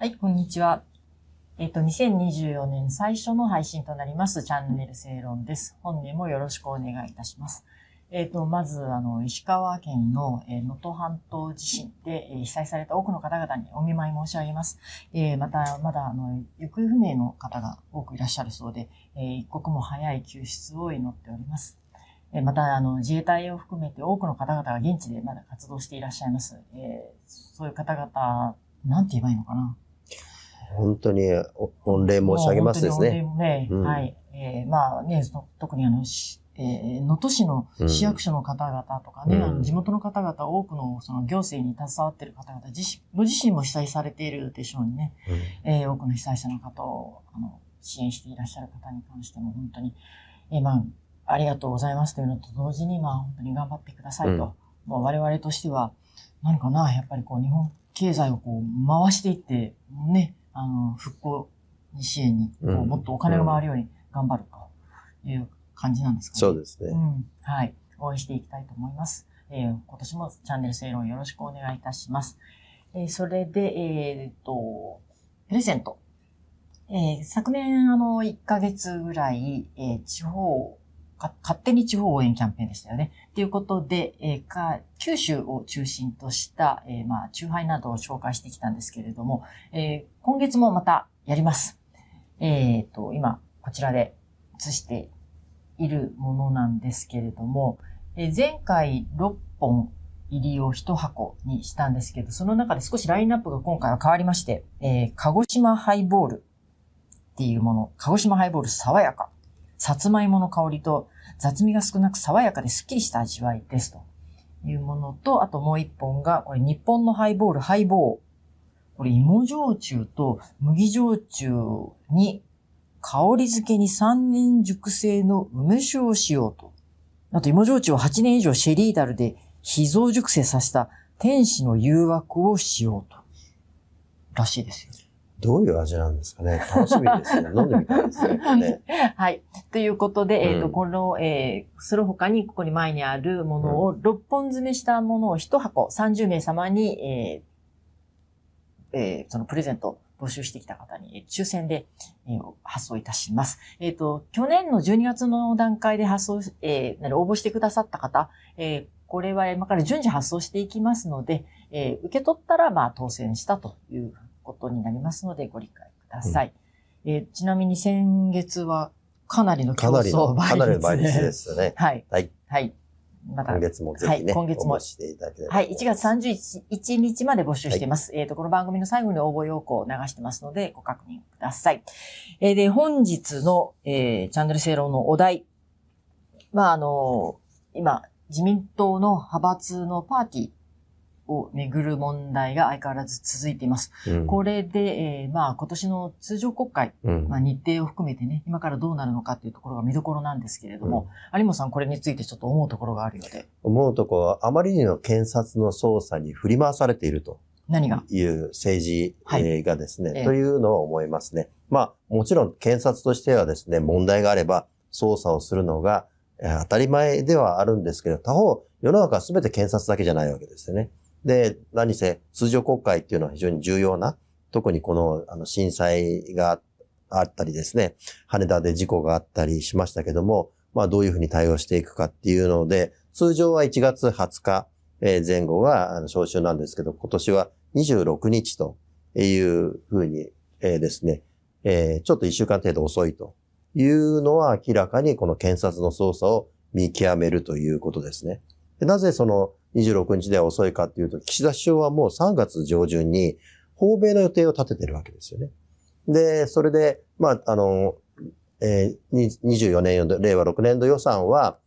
はい、こんにちは。えっ、と、2024年最初の配信となりますチャンネル正論です。本年もよろしくお願いいたします。えっ、と、まず、あの、石川県のえー能登半島地震で、えー被災された多くの方々にお見舞い申し上げます。えーまた、まだ、あの、行方不明の方が多くいらっしゃるそうで、えー一刻も早い救出を祈っております。えーまた、あの、自衛隊を含めて多くの方々が現地でまだ活動していらっしゃいます。えーそういう方々、なんて言えばいいのかな。本当にお御礼申し上げますですね。ね、うんはい。えーまあね、そ特にあの、しえー能登市の市役所の方々とかね、うんあの地元の方々、多くのその行政に携わっている方々自身、ご自身も被災されているでしょうにね、えー多くの被災者の方をあの支援していらっしゃる方に関しても本当に、えーまあ、ありがとうございますというのと同時に、まあ、本当に頑張ってくださいと。もう我々としては、何かな、やっぱりこう、日本経済をこう、回していって、ね、あの、復興支援に、うんもっとお金が回るように頑張るという感じなんですかね。そうですね。うん。はい。応援していきたいと思います。えー今年もチャンネル正論よろしくお願いいたします。えーそれで、えーっと、プレゼント。えー昨年、あの、1ヶ月ぐらい、えー地方、か勝手に地方応援キャンペーンでしたよね。ということで、えーか九州を中心とした、えーまあ、チューハイなどを紹介してきたんですけれども、えー今月もまたやります。えーっと、今、こちらで映しているものなんですけれども、えー前回6本入りを1箱にしたんですけど、その中で少しラインナップが今回は変わりまして、えー鹿児島ハイボールっていうもの、鹿児島ハイボール爽やか。さつまいもの香りと雑味が少なく爽やかでスッキリした味わいですというものと、あともう1本が、これ日本のハイボール、ハイボー。これ芋焼酎と麦焼酎に香り付けに3年熟成の梅酒を使用と。あと芋焼酎を8年以上シェリーダルで秘蔵熟成させた天使の誘惑を使用と。らしいですよ。どういう味なんですかね？楽しみですね。飲んでみたいですね。はい。ということで、えっ、と、うんこの、えー、その他に、ここに前にあるものを、6本詰めしたものを1箱、30名様に、えーえーそのプレゼント募集してきた方に、えー抽選で、えー発送いたします。えっ、と、去年の12月の段階で発送し、えー、応募してくださった方、えーこれは今から順次発送していきますので、えー受け取ったら、まあ、当選したということになりますので、ご理解ください。えーちなみに先月はかなりの競争倍率かなりの倍率ですよね。はい。はい。はい。また、今月もぜひね、はい今月もしていただければ。はい。1月31日まで募集しています。えっ、と、この番組の最後に応募要項を流してますので、ご確認ください。えーで、本日の、えーチャンネル正論のお題。まあ、あの今、自民党の派閥のパーティーをめぐる問題が相変わらず続いています。うん。これで、えーまあ、今年の通常国会、うん。まあ、日程を含めてね、今からどうなるのかっていうところが見どころなんですけれども、有本さんこれについてちょっと思うところがあるようで、思うとこは、あまりにも検察の捜査に振り回されていると何が？いう政治がですね、ええ。というのを思いますね。まあ、もちろん検察としてはですね、問題があれば捜査をするのがえー当たり前ではあるんですけど、他方、世の中は全て検察だけじゃないわけですよね。で、何せ通常国会っていうのは非常に重要な、特にこのあの震災があったりですね、羽田で事故があったりしましたけども、まあどういうふうに対応していくかっていうので、通常は1月20日前後が召集なんですけど、今年は26日というふうに、ですね、ちょっと1週間程度遅いというのは明らかにこの検察の捜査を見極めるということですね。なぜその26日では遅いかっていうと、岸田首相はもう3月上旬に訪米の予定を立ててるわけですよね。で、それで、まあ、あの、えー24年、令和6年度予算は、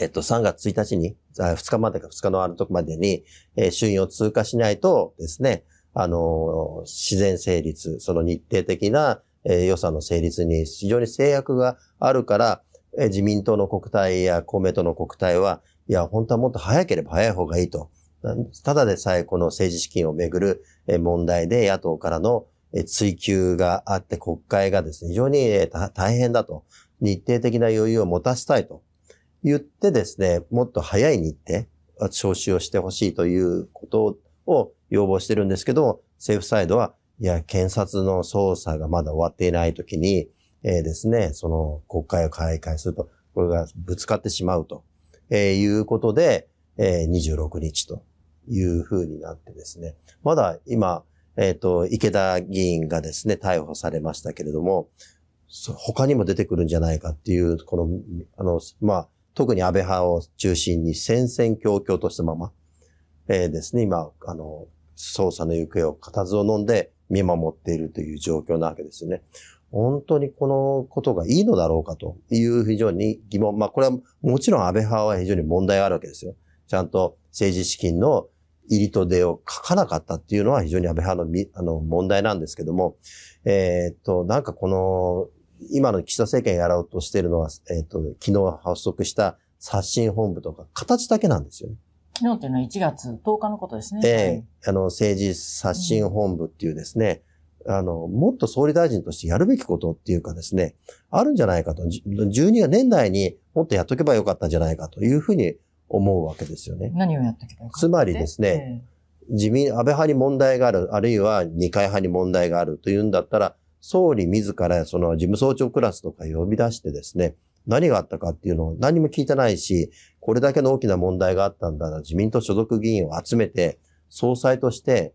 えっと、3月1日に、あ2日までか2日のあるとこまでに、えー衆院を通過しないとですね、あの自然成立、その日程的な、えー予算の成立に非常に制約があるから、えー自民党の国対や公明党の国対は、いや、本当はもっと早ければ早い方がいいと。ただでさえこの政治資金をめぐる問題で野党からの追及があって国会がですね、非常に大変だと。日程的な余裕を持たせたいと言ってですね、もっと早い日程、招集をしてほしいということを要望してるんですけど、政府サイドは、いや、検察の捜査がまだ終わっていないときに、えー、ですね、その国会を開会すると、これがぶつかってしまうと、え、いうことで、えー、26日というふうになってですね、まだ今、えっ、ー、と、池田議員がですね、逮捕されましたけれども、他にも出てくるんじゃないかっていう、この、あの、まあ、特に安倍派を中心に戦々恐々としたまま、えー、ですね、今、あの、捜査の行方を固唾を飲んで見守っているという状況なわけですよね。本当にこのことがいいのだろうかという非常に疑問。まあこれはもちろん安倍派は非常に問題があるわけですよ。ちゃんと政治資金の入りと出を書かなかったっていうのは非常に安倍派のあの問題なんですけども、えー、っと、なんかこの、今の岸田政権やろうとしているのは、えー、っと、昨日発足した刷新本部とか、形だけなんですよね。昨日っていうのは1月10日のことですね。ええー、あの、政治刷新本部っていうですね、うん、あの、もっと総理大臣としてやるべきことっていうかですね、あるんじゃないかと。12年代にもっとやっとけばよかったんじゃないかというふうに思うわけですよね。何をやってきたつまりですね、えー、自民、安倍派に問題がある、あるいは二階派に問題があるというんだったら、総理自らその事務総長クラスとか呼び出してですね、何があったかっていうのを何も聞いてないし、これだけの大きな問題があったんだな、自民党所属議員を集めて、総裁として、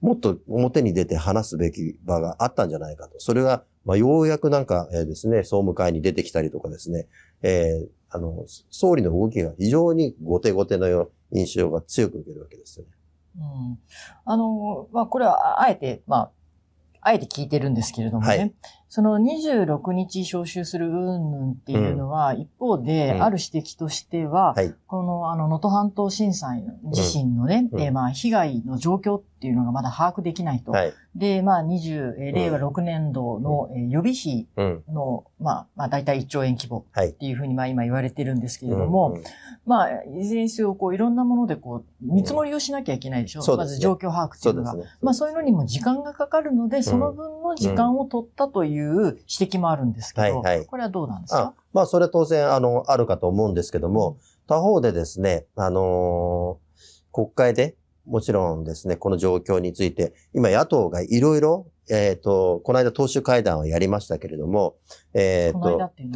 もっと表に出て話すべき場があったんじゃないかと。それが、まあ、ようやくなんか、えー、ですね、総務会に出てきたりとかですね、えー、あの、総理の動きが非常に後手後手の印象が強く受けるわけですよね。うん。あの、まあ、これは、あえて、まあ、あえて聞いてるんですけれどもね、はい、その26日招集する云々っていうのは、一方で、ある指摘としては、この、あの、能登半島震災自身のね、えまあ、被害の状況っていうのがまだ把握できないと。で、まあ、20、え令和6年度の、え予備費の、まあ、まあ、大体1兆円規模っていうふうに、まあ、今言われてるんですけれども、まあ、いずれにせよ、こう、いろんなもので、こう、見積もりをしなきゃいけないでしょ。う。まず状況把握っていうのが。まあ、そういうのにも時間がかかるので、その分の時間を取ったという指摘もあるんですけど、これはどうなんですか？まあ、それは当然、あの、あるかと思うんですけども、他方でですね、あの国会で、もちろんですね、この状況について、今野党がいろいろ、えっ、ー、と、この間党首会談をやりましたけれども、えっ、ー、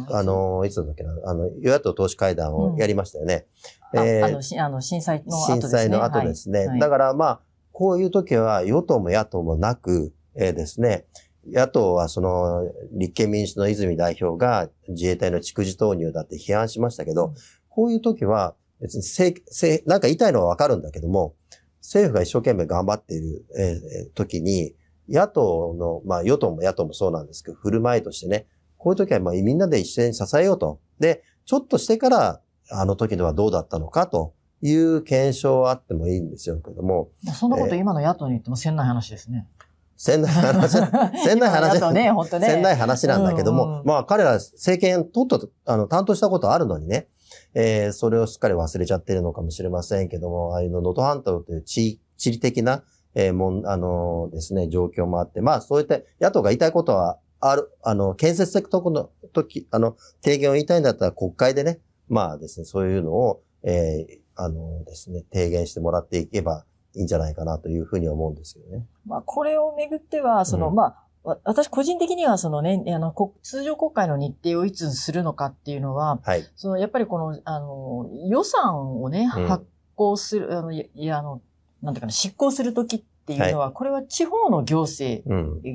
と、あの、いつだっけな、あの、与野党党首会談をやりましたよね。うん、えー、あの、あの震災の後ですね。震災の後ですね。はい、だからまあ、こういう時は与党も野党もなく、えー、ですね、野党はその立憲民主の泉代表が自衛隊の蓄次投入だって批判しましたけど、うん、こういう時は別にせせなんか言いたいのはわかるんだけども、政府が一生懸命頑張っている、えー、時に、野党の、まあ与党も野党もそうなんですけど、振る舞いとしてね、こういう時はまあみんなで一緒に支えようと。で、ちょっとしてから、あの時ではどうだったのかという検証はあってもいいんですよけども。そんなこと今の野党に言ってもせんない話ですね。せんない話、せんない話、ね、ね。せんない話なんだけども、うんうん、まあ彼ら政権とっと、あの、担当したことあるのにね、えー、それをすっかり忘れちゃってるのかもしれませんけども、ああいうの、能登半島という地地理的な、えー、もん、あのー、ですね、状況もあって、まあ、そういった野党が言いたいことはある、あの、建設的とこの時、あの、提言を言いたいんだったら国会でね、まあですね、そういうのを、えー、あのですね、提言してもらっていけばいいんじゃないかなというふうに思うんですよね。まあ、これをめぐっては、その、うん、まあ、私個人的にはそのね、あの、通常国会の日程をいつするのかっていうのは、はい、そのやっぱりこの、あの、予算をね、発行する、あの、いや、あの、なんていうかな、執行するときっていうのは、はい、これは地方の行政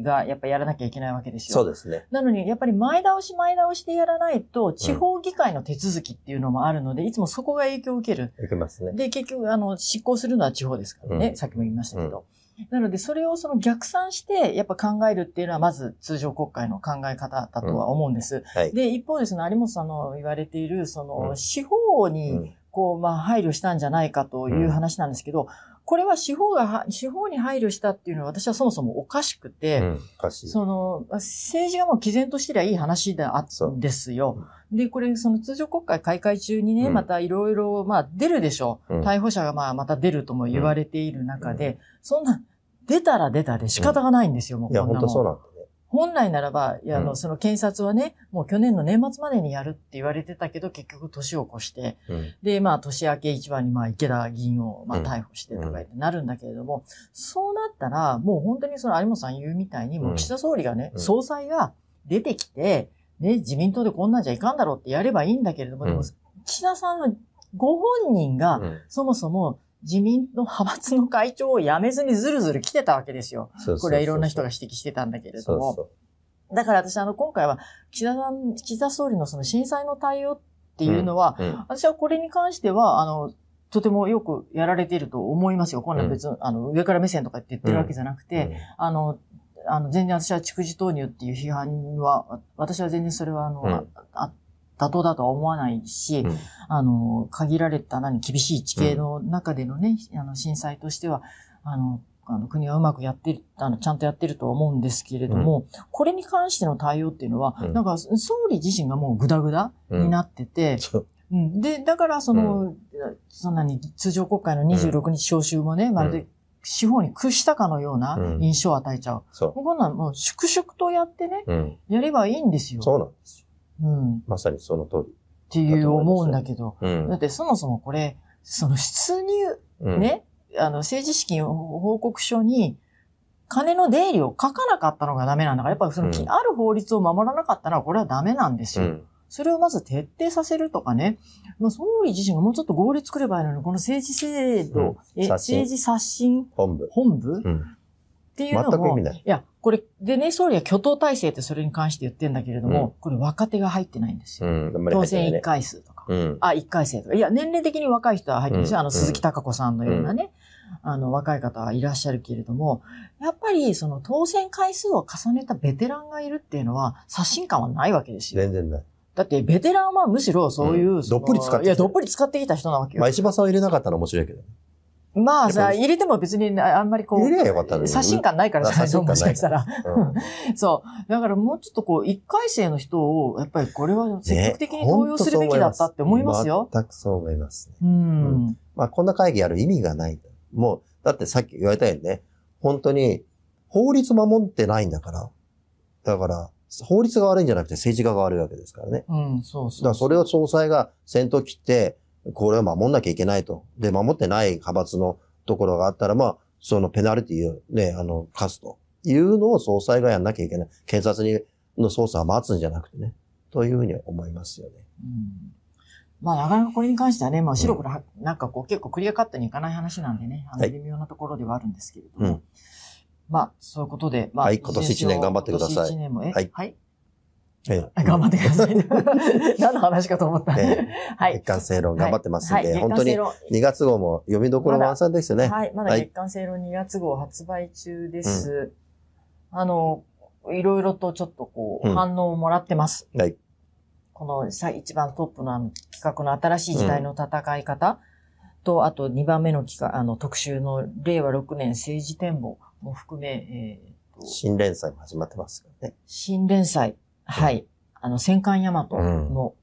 がやっぱやらなきゃいけないわけですよ。そうですね。なのに、やっぱり前倒し前倒しでやらないと、地方議会の手続きっていうのもあるので、うん、いつもそこが影響を受ける。受けますね。で、結局、あの、執行するのは地方ですからね。うん、さっきも言いましたけど。うんなので、それをその逆算して、やっぱ考えるっていうのは、まず通常国会の考え方だとは思うんです。うんはい、で、一方ですね、有本さんの言われている、その、司法に、こう、まあ、配慮したんじゃないかという話なんですけど、これは司法が、司法に配慮したっていうのは私はそもそもおかしくて、うん、その、政治がもう毅然としてりゃいい話であったんですよ。で、これ、その通常国会開会中にね、うん、またいろいろ、まあ出るでしょ。う、うん、逮捕者がまあまた出るとも言われている中で、そんな、出たら出たで仕方がないんですよ、もういや、本当そうなん。本来ならば、いや、あの、うん。その検察はね、もう去年の年末までにやるって言われてたけど、結局年を越して、うん。で、まあ、年明け一番に、まあ、池田議員を、まあ、うん。逮捕してとか言ってなるんだけれども、そうなったら、もう本当にその有本さん言うみたいに、もう岸田総理がね、うん。総裁が出てきて、ね、自民党でこんなんじゃいかんだろうってやればいいんだけれども、でもうん、岸田さんのご本人が、うん。そもそも自民の派閥の会長を辞めずにずるずる来てたわけですよ。そうそうそうこれはいろんな人が指摘してたんだけれども。そうだから私、あの、今回は、岸田さん、岸田総理のその震災の対応っていうのは、そう。うん。私はこれに関しては、あの、とてもよくやられていると思いますよ。こんな別に、あの、上から目線とかって言ってるわけじゃなくて、あの、あの、全然私は蓄字投入っていう批判は、私は全然それは、あの、あ妥当だとは思わないし、うんあの、限られた何、厳しい地形の中でのね、あの、震災としては、あの、あの国はうまくやってる、あの、ちゃんとやってるとは思うんですけれども、これに関しての対応っていうのは、うんなんか、総理自身がもうグダグダになってて、そううんで、だから、その、そんなに通常国会の26日召集もね、まるで司法に屈したかのようなうん印象を与えちゃう。そもうこんなんもう粛々とやってね、う。うん。やればいいんですよ。そうなんですよ。うん。っまさにその通ていう思うんだけど、り。うんだってそもそもこれ、その出入、うん。ね、あの、政治資金報告書に、金の出入りを書かなかったのがダメなんだから、やっぱりその、うんある法律を守らなかったら、これはダメなんですよ。うん。それをまず徹底させるとかね、まあ、総理自身がもうちょっと合理作ればいいのに、この政治制度、うん政治刷新？本部。本部？うん。っていうのも、全く意味ないや、これ、でね、総理は挙党体制ってそれに関して言ってんだけれども、うんこれ若手が入ってないんですよ。うん。当選1入ってないね。回数とか。うん。あ、1回生とか。いや、年齢的に若い人は入ってるんですよ。うんあの、鈴木貴子さんのようなね、あの、若い方はいらっしゃるけれども、やっぱり、その、当選回数を重ねたベテランがいるっていうのは、刷新感はないわけですよ。全然ない。だって、ベテランはむしろそういう、うんどっぷり使ってきたいや、どっぷり使ってきた人なわけよ。まあ、石破さんを入れなかったら面白いけど。まあさ、入れても別にああんまりこう、入れりゃよかったのに刷新感ないからじゃ ないのあ刷新感ないもしかしたら。うん。そう。だからもうちょっとこう、一回生の人を、やっぱりこれは積極的に登用するべきだったって思いますよ。全くそう思いますね。うん。まあ、こんな会議やる意味がない。もう、だってさっき言われたようにね、本当に、法律守ってないんだから。だから、法律が悪いんじゃなくて政治家が悪いわけですからね。うん、そうそう。だからそれを総裁が先頭切って、これを守んなきゃいけないと。で、守ってない派閥のところがあったら、まあ、そのペナルティをね、あの、課すというのを総裁がやんなきゃいけない。検察にの捜査を待つんじゃなくてね。というふうに思いますよね。うんまあ、なかなかこれに関してはね、まあ、白黒は、なんかこう、結構クリアカットにいかない話なんでね、あの、はい微妙なところではあるんですけれども。うんまあ、そういうことで、まあ、はい今年一年頑張ってください今年一年も、え？はいはい。ええあ頑張ってください。何の話かと思った。えはい月。間正論頑張ってますんで、はい、本当に月間2月号も読みどころ満載ですよね。はい、まだはい月刊正論2月号発売中です。あの、いろいろとちょっとこう、うん反応をもらってます。はいこのさ一番トップのあの企画の新しい時代の戦い方と、あと2番目の企画、あの特集の令和6年政治展望も含め、えーと新連載も始まってますからね。新連載、はい、あの戦艦大和の、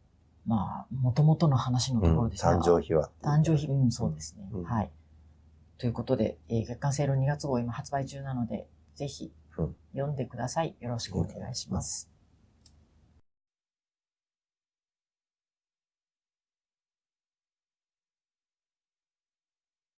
まあ、元々の話のところですね。誕生秘話。誕生日、うん、そうですね。うんはい。ということで、えー月刊セール2月号今発売中なので、ぜひうん読んでください。よろしくお願いします。